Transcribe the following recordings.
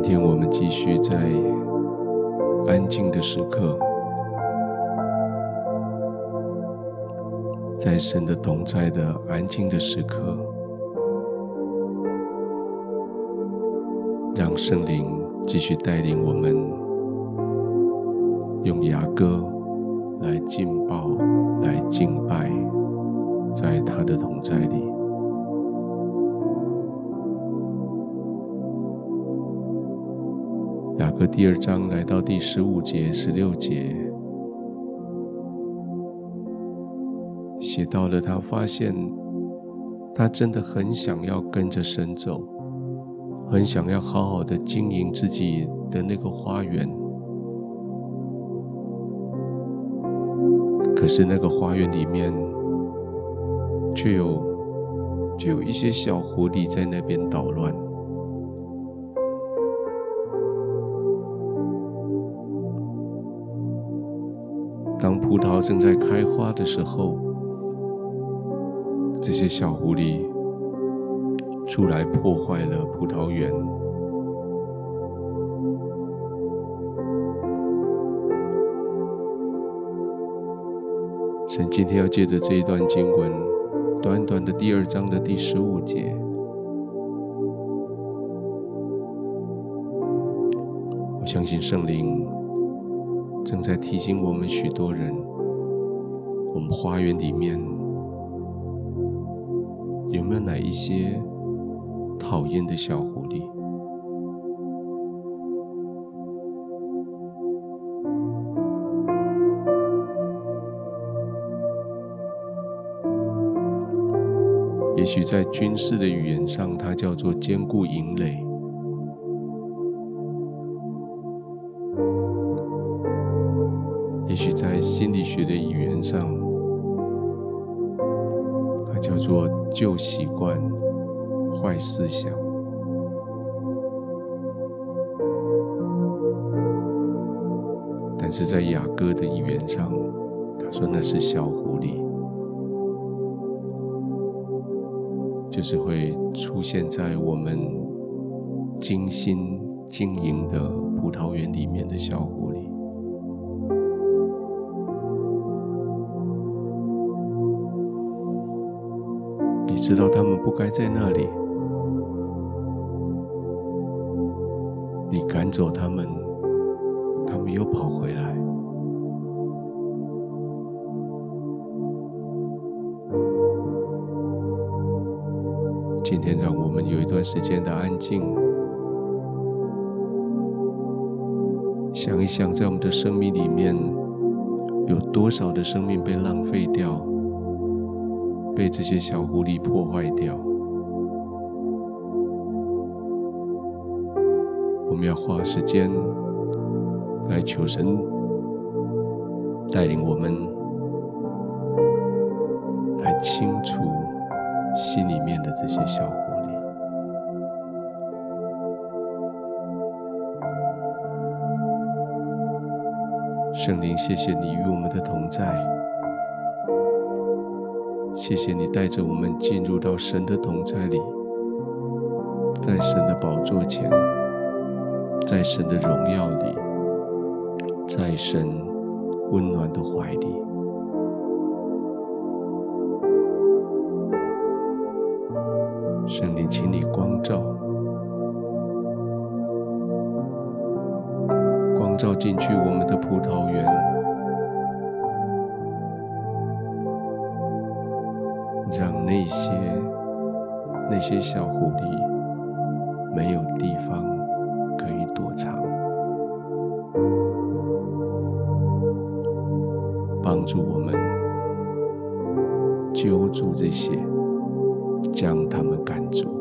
今天我们继续在安静的时刻，在神的同在的安静的时刻，让圣灵继续带领我们，用雅歌来敬拜、来敬拜，在他的同在里。和第二章来到第十五节、十六节，写到了他发现，他真的很想要跟着神走，很想要好好的经营自己的那个花园。可是那个花园里面，却有，却有一些小狐狸在那边捣乱。葡萄正在开花的时候，这些小狐狸出来破坏了葡萄园。神今天要借着这一段经文，短短的第二章的第十五节，我相信圣灵。正在提醒我们许多人，我们花园里面有没有哪一些讨厌的小狐狸？也许在军事的语言上，它叫做坚固营垒。学的语言上，它叫做旧习惯、坏思想；但是在雅歌的语言上，他说那是小狐狸，就是会出现在我们精心经营的葡萄园里面的小狐。知道他们不该在那里，你赶走他们，他们又跑回来。今天让我们有一段时间的安静，想一想，在我们的生命里面，有多少的生命被浪费掉。被这些小狐狸破坏掉，我们要花时间来求神带领我们来清除心里面的这些小狐狸。圣灵，谢谢你与我们的同在。谢谢你带着我们进入到神的同在里，在神的宝座前，在神的荣耀里，在神温暖的怀里。圣灵，请你光照，光照进去我们的葡萄园。那些那些小狐狸没有地方可以躲藏，帮助我们揪住这些，将他们赶走。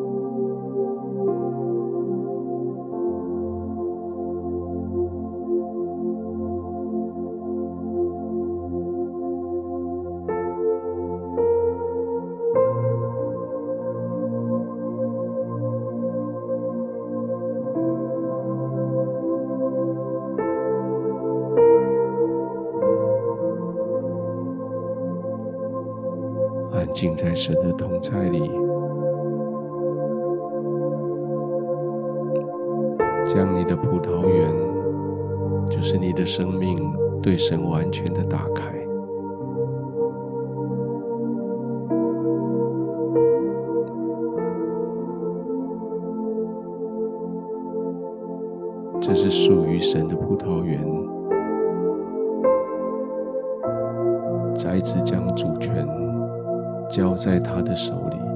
安静在神的同在里，将你的葡萄园，就是你的生命，对神完全的打开。这是属于神的葡萄园，再次将主权交在他的手里。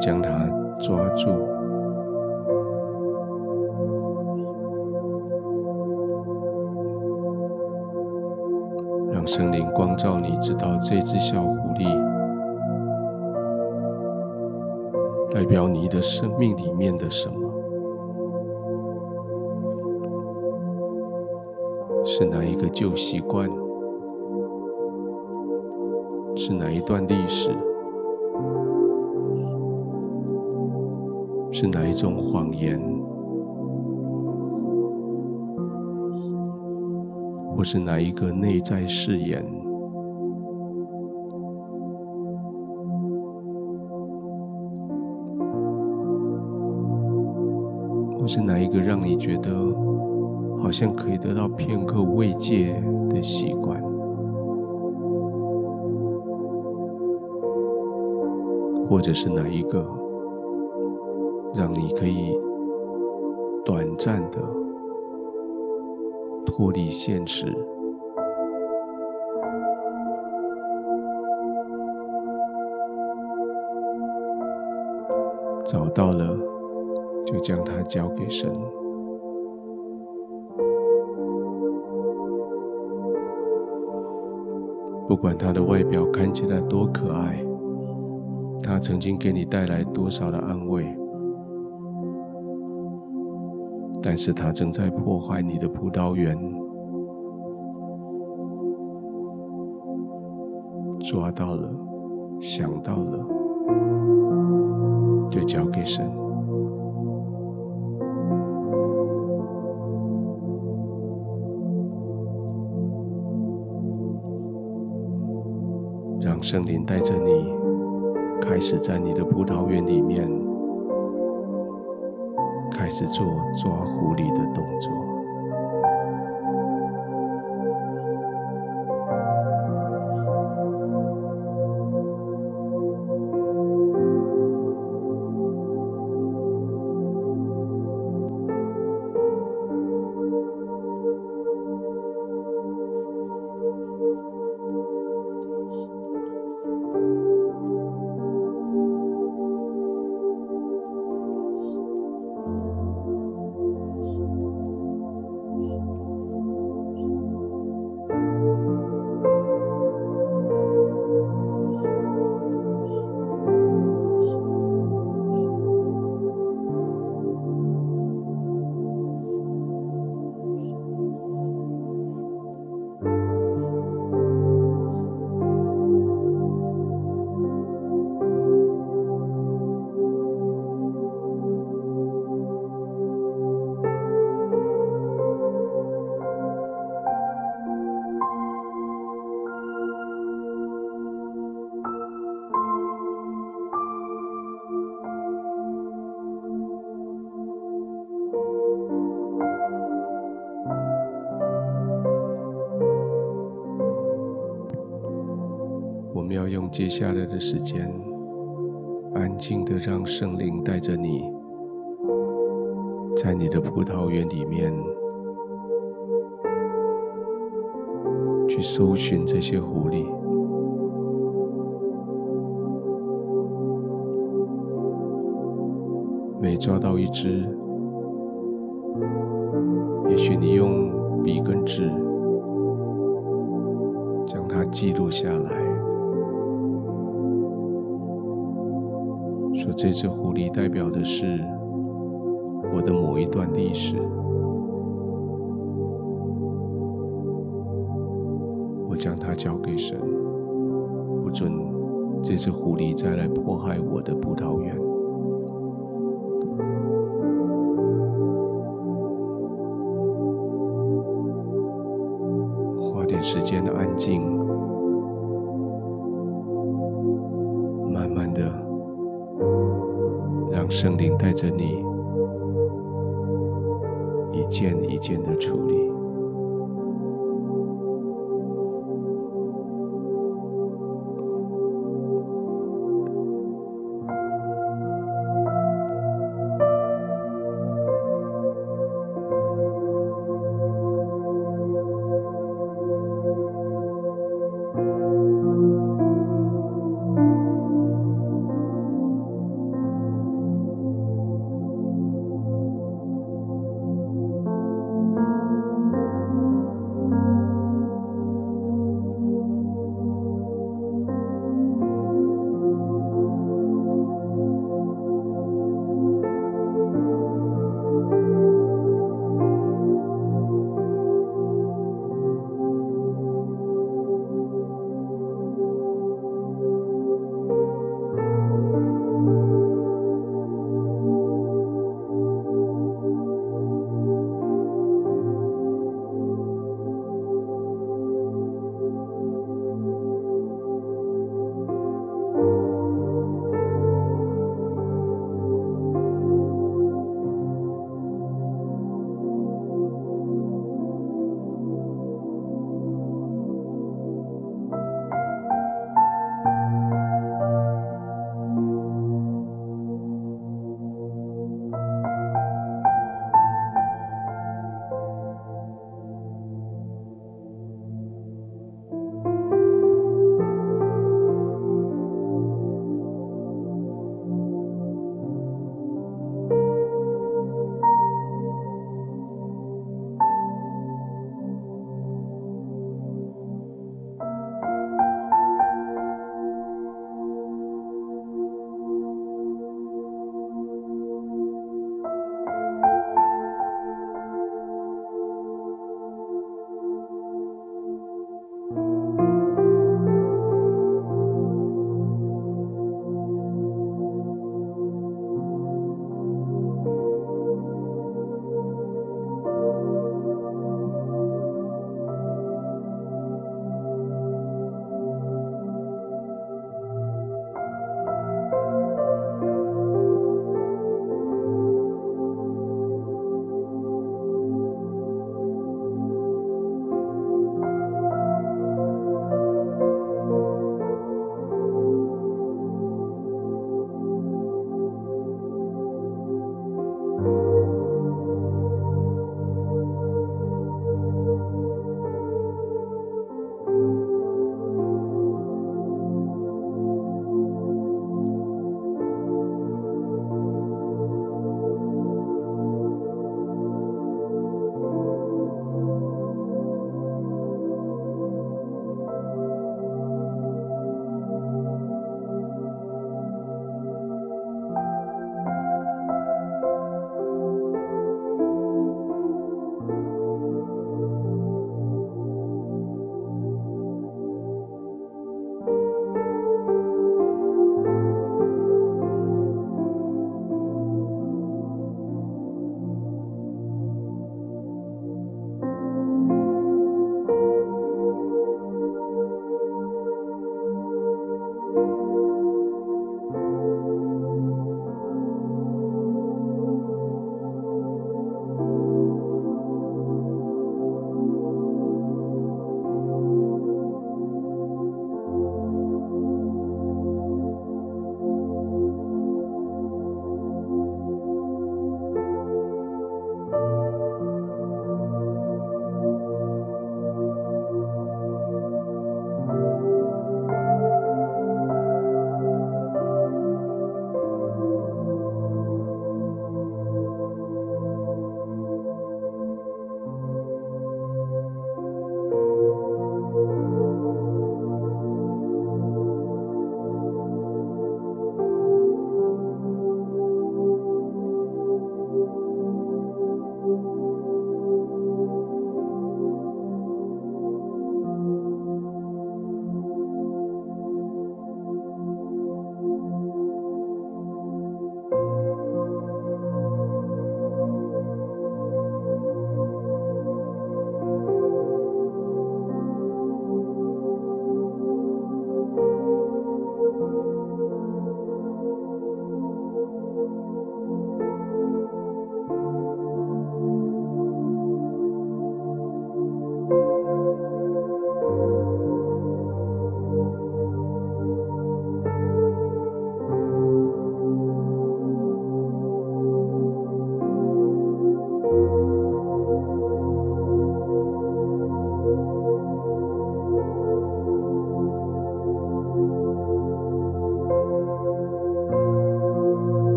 将它抓住，让森林光照你，知道这只小狐狸。代表你的生命里面的什么？是哪一个旧习惯？是哪一段历史？是哪一种谎言？或是哪一个内在誓言？或是哪一个让你觉得好像可以得到片刻慰藉的习惯？或者是哪一个让你可以短暂的脱离现实？找到了。就将它交给神。不管它的外表看起来多可爱，它曾经给你带来多少的安慰，但是它正在破坏你的葡萄园。抓到了，想到了，就交给神。让圣灵带着你，开始在你的葡萄园里面，只做抓狐狸的动作。接下来的时间，安静的让圣灵带着你，在你的葡萄园里面，去搜寻这些狐狸。每抓到一只，也许你用笔跟纸将它记录下来，说这只狐狸代表的是我的某一段历史，我将它交给神，不准这只狐狸再来迫害我的葡萄园。花点时间的安静，圣灵带着你，一件一件的处理。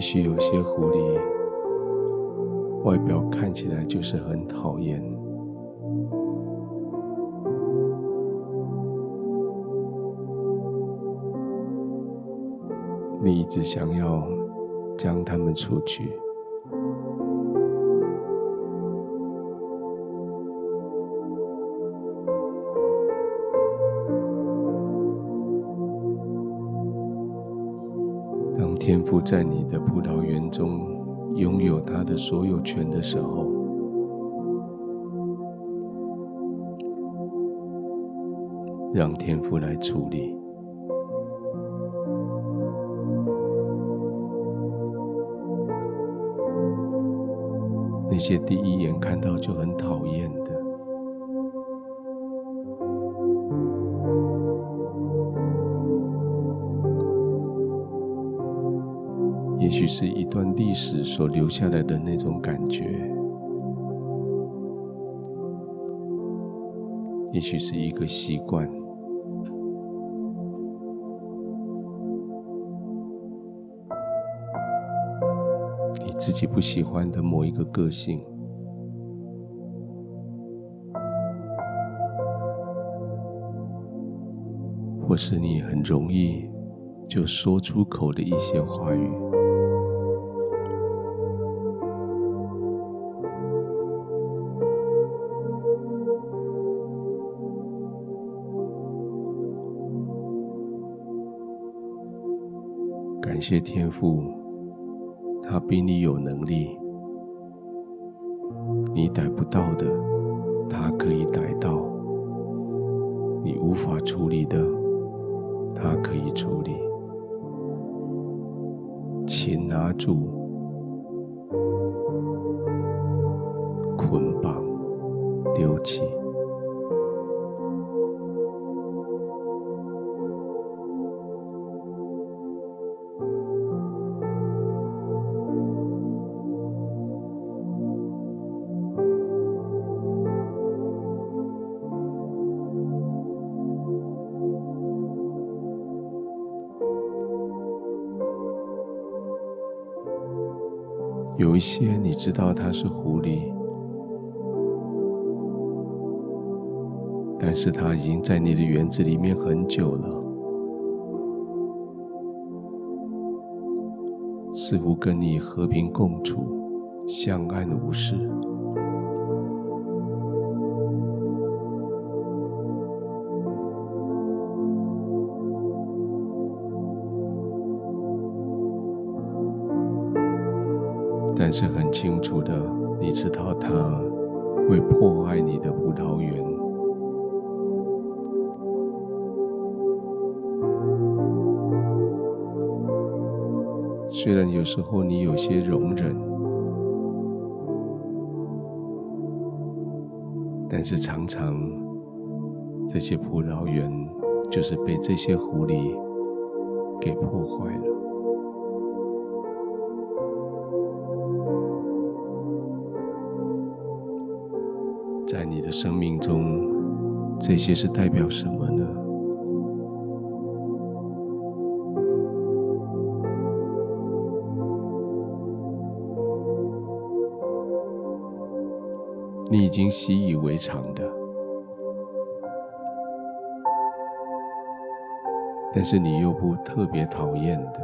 也许有些狐狸外表看起来就是很讨厌，你一直想要将它们除去。天父在你的葡萄园中拥有他的所有权的时候，让天父来处理那些第一眼看到就很讨厌的。是一段历史所留下来的那种感觉，也许是一个习惯，你自己不喜欢的某一个个性，或是你很容易就说出口的一些话语。感谢天父，他比你有能力，你逮不到的，他可以逮到；你无法处理的，他可以处理。请拿住，捆绑，丢弃。一些你知道它是狐狸，但是它已经在你的园子里面很久了，似乎跟你和平共处，相安无事。但是很清楚的，你知道它会破坏你的葡萄园。虽然有时候你有些容忍，但是常常这些葡萄园就是被这些狐狸给破坏了。生命中，这些是代表什么呢？你已经习以为常的，但是你又不特别讨厌的。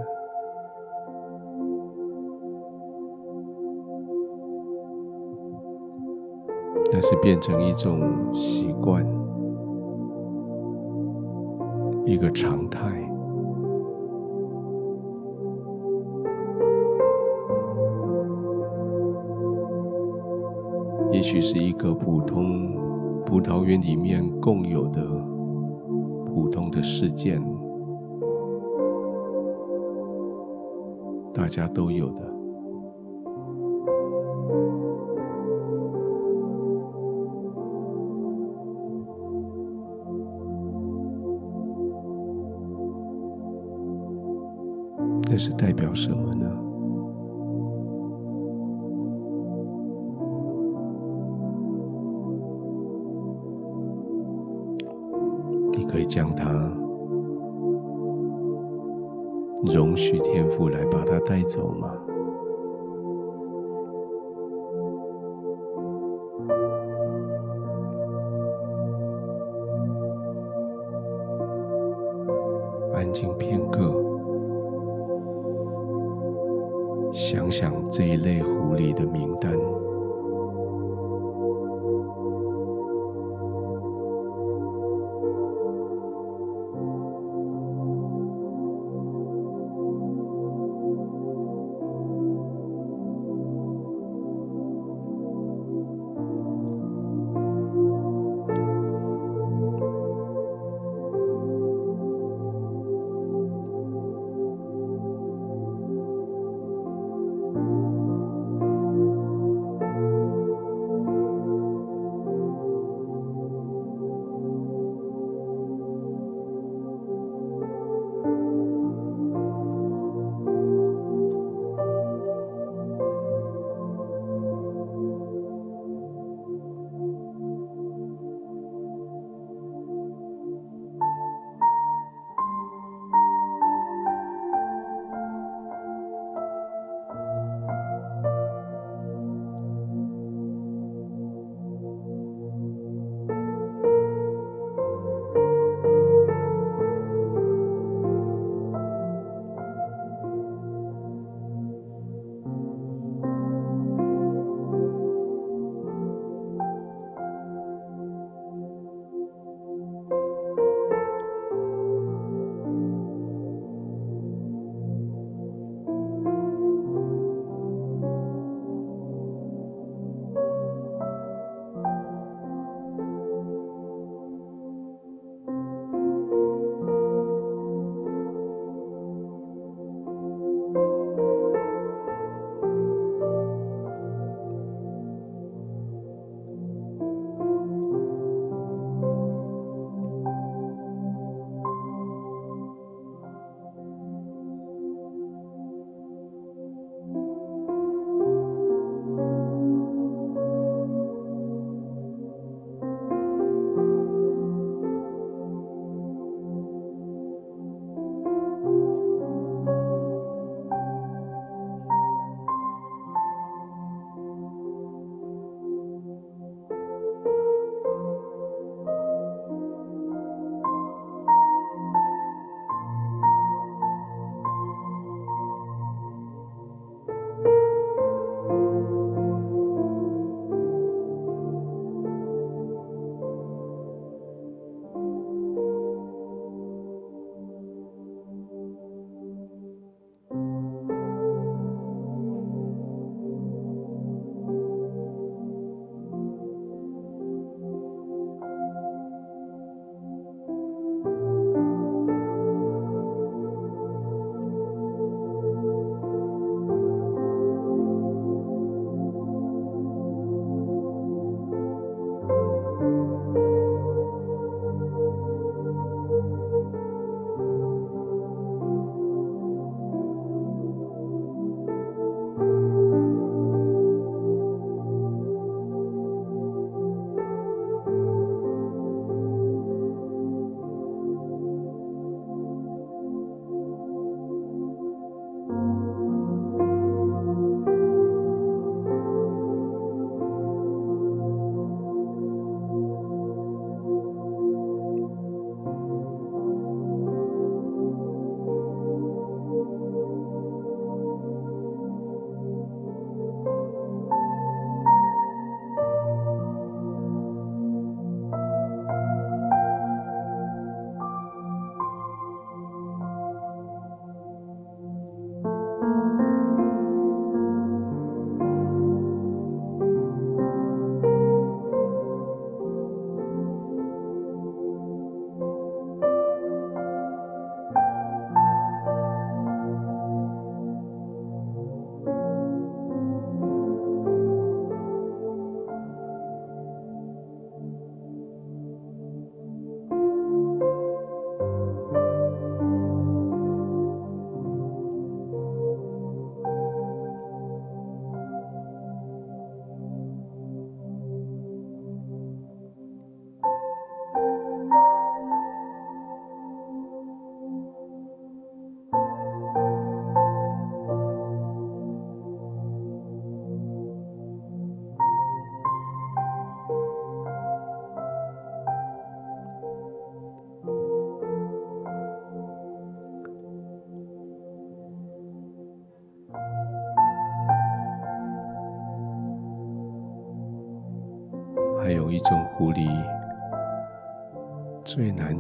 是变成一种习惯，一个常态。也许是一个普通葡萄园里面共有的普通的事件，大家都有的。这是代表什么呢？你可以将它容许天赋来把它带走吗？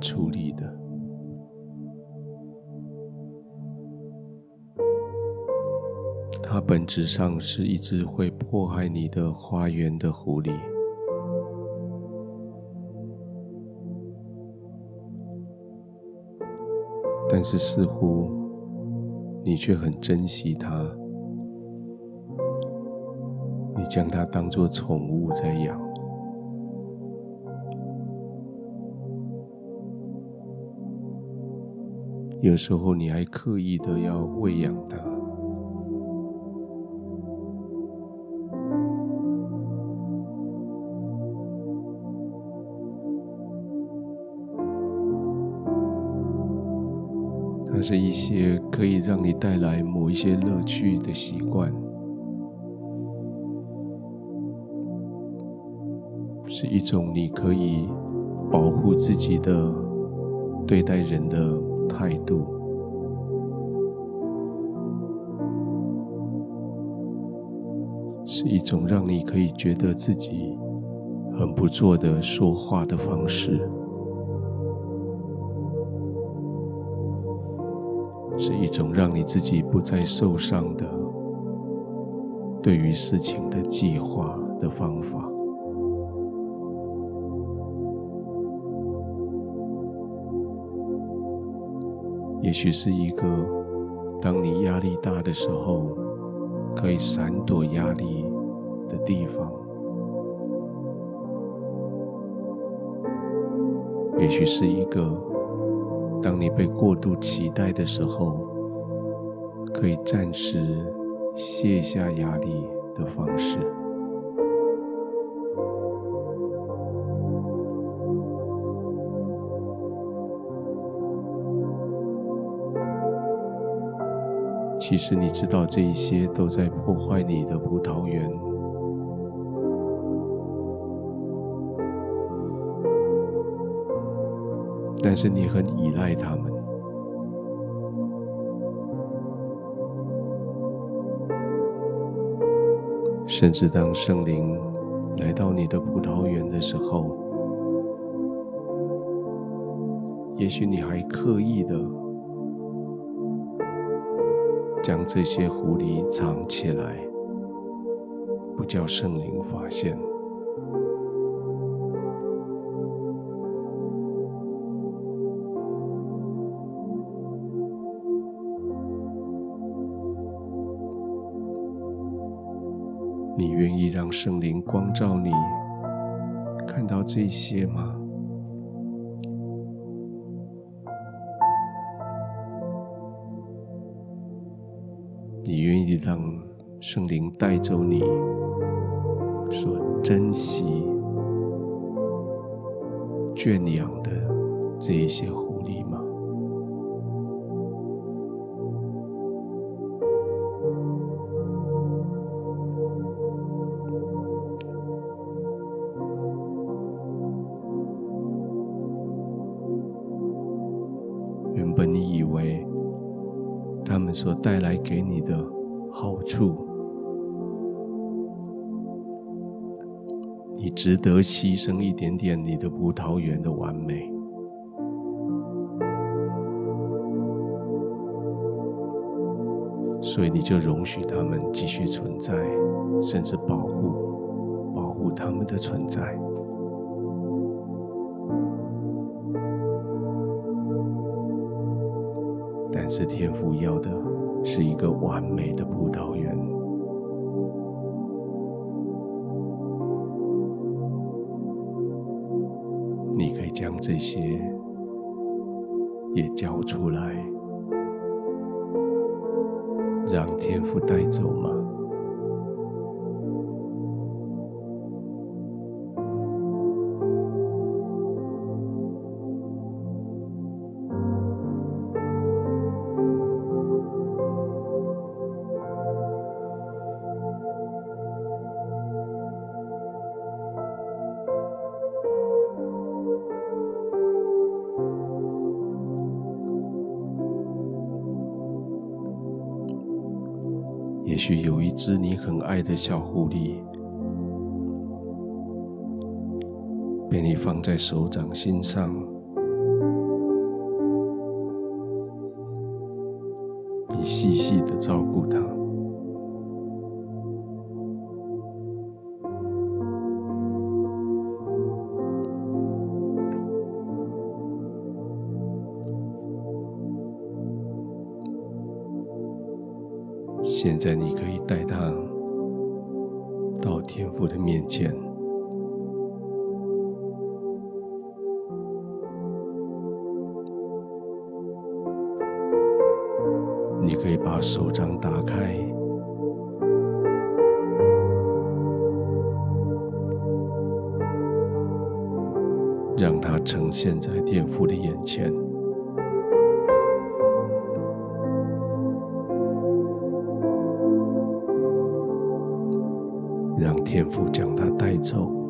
处理的，它本质上是一只会迫害你的花园的狐狸，但是似乎你却很珍惜它，你将它当作宠物在养。有时候你还刻意的要喂养它，它是一些可以让你带来某一些乐趣的习惯，是一种你可以保护自己的对待人的。态度是一种让你可以觉得自己很不错的说话的方式，是一种让你自己不再受伤的对于事情的计划的方法。也许是一个，当你压力大的时候，可以闪躲压力的地方；也许是一个，当你被过度期待的时候，可以暂时卸下压力的方式。其实你知道，这一些都在破坏你的葡萄园，但是你很依赖他们，甚至当圣灵来到你的葡萄园的时候，也许你还刻意的。将这些狐狸藏起来，不叫圣灵发现。你愿意让圣灵光照你，看到这些吗？让圣灵带走你所珍惜、圈养的这一些狐狸吗？得牺牲一点点你的葡萄园的完美，所以你就容许他们继续存在，甚至保护、保护他们的存在。但是天父要的是一个完美的葡萄园，将这些也交出来，让天父带走吗？只你很爱的小狐狸，被你放在手掌心上，你细细的照顾它。现在你把手掌打开，让它呈现在天父的眼前。让天父将他带走。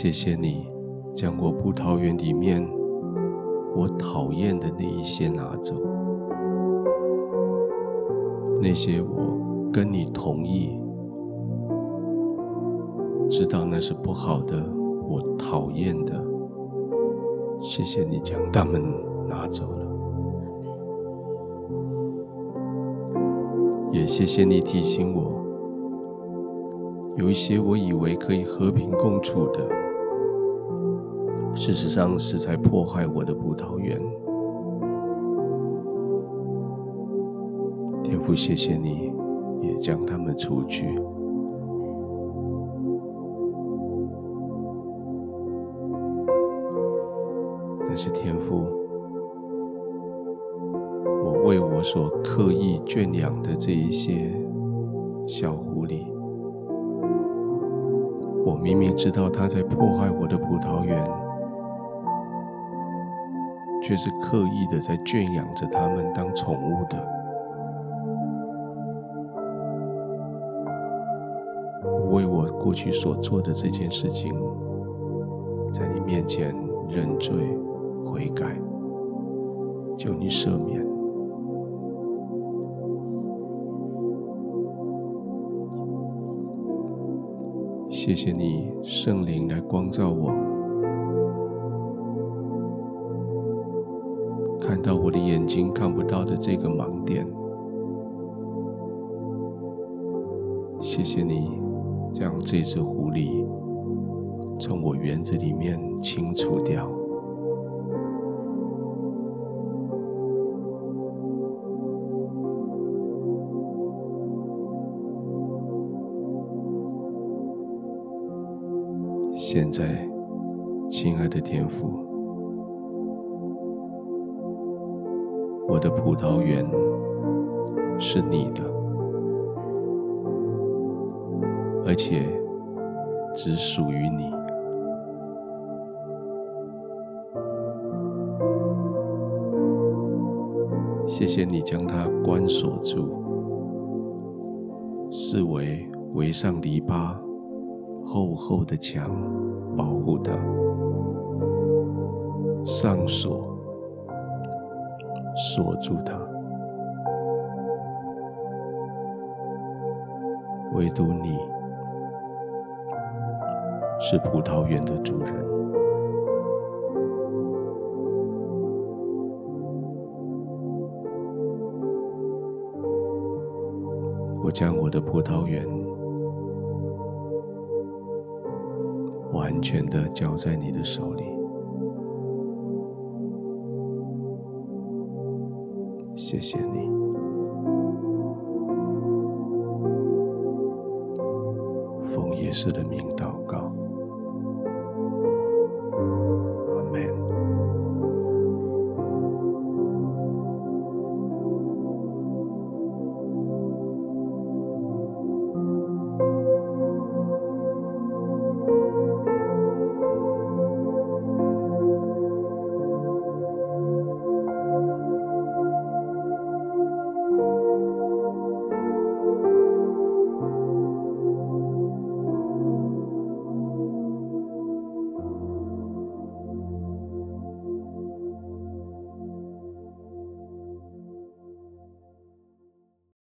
谢谢你将我葡萄园里面我讨厌的那一些拿走，那些我跟你同意，知道那是不好的，我讨厌的，谢谢你将它们拿走了，也谢谢你提醒我。有一些我以为可以和平共处的，事实上是在破坏我的葡萄园。天父，谢谢你，也将他们除去。但是天父，我为我所刻意圈养的这一些小狐狸。我明明知道他在破坏我的葡萄园，却是刻意的在圈养着他们当宠物的。我为我过去所做的这件事情，在你面前认罪悔改，求你赦免。谢谢你，圣灵来光照我，看到我的眼睛看不到的这个盲点。谢谢你，将这只狐狸从我园子里面清除掉。现在，亲爱的天父，我的葡萄园是你的，而且只属于你。谢谢你将它关锁住，视为围上篱笆。厚厚的墙保护它，上锁锁住它，唯独你是葡萄园的主人。我将我的葡萄园。完全的交在你的手里，谢谢你，